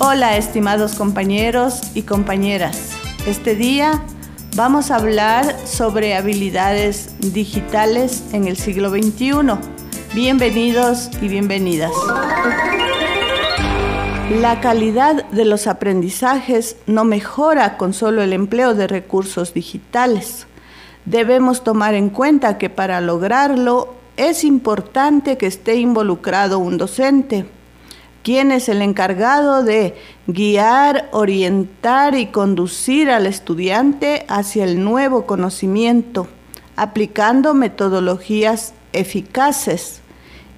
Hola estimados compañeros y compañeras. Este día vamos a hablar sobre habilidades digitales en el siglo XXI. Bienvenidos y bienvenidas. La calidad de los aprendizajes no mejora con solo el empleo de recursos digitales. Debemos tomar en cuenta que para lograrlo es importante que esté involucrado un docente quien es el encargado de guiar, orientar y conducir al estudiante hacia el nuevo conocimiento, aplicando metodologías eficaces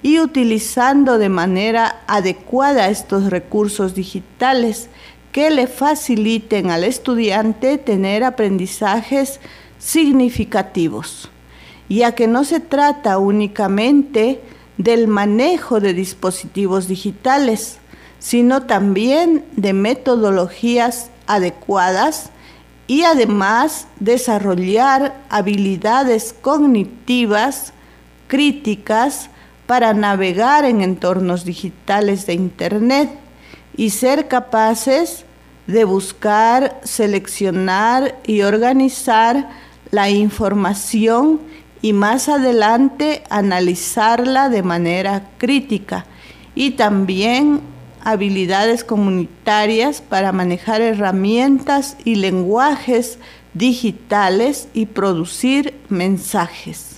y utilizando de manera adecuada estos recursos digitales que le faciliten al estudiante tener aprendizajes significativos, ya que no se trata únicamente del manejo de dispositivos digitales, sino también de metodologías adecuadas y además desarrollar habilidades cognitivas críticas para navegar en entornos digitales de Internet y ser capaces de buscar, seleccionar y organizar la información y más adelante analizarla de manera crítica y también habilidades comunitarias para manejar herramientas y lenguajes digitales y producir mensajes.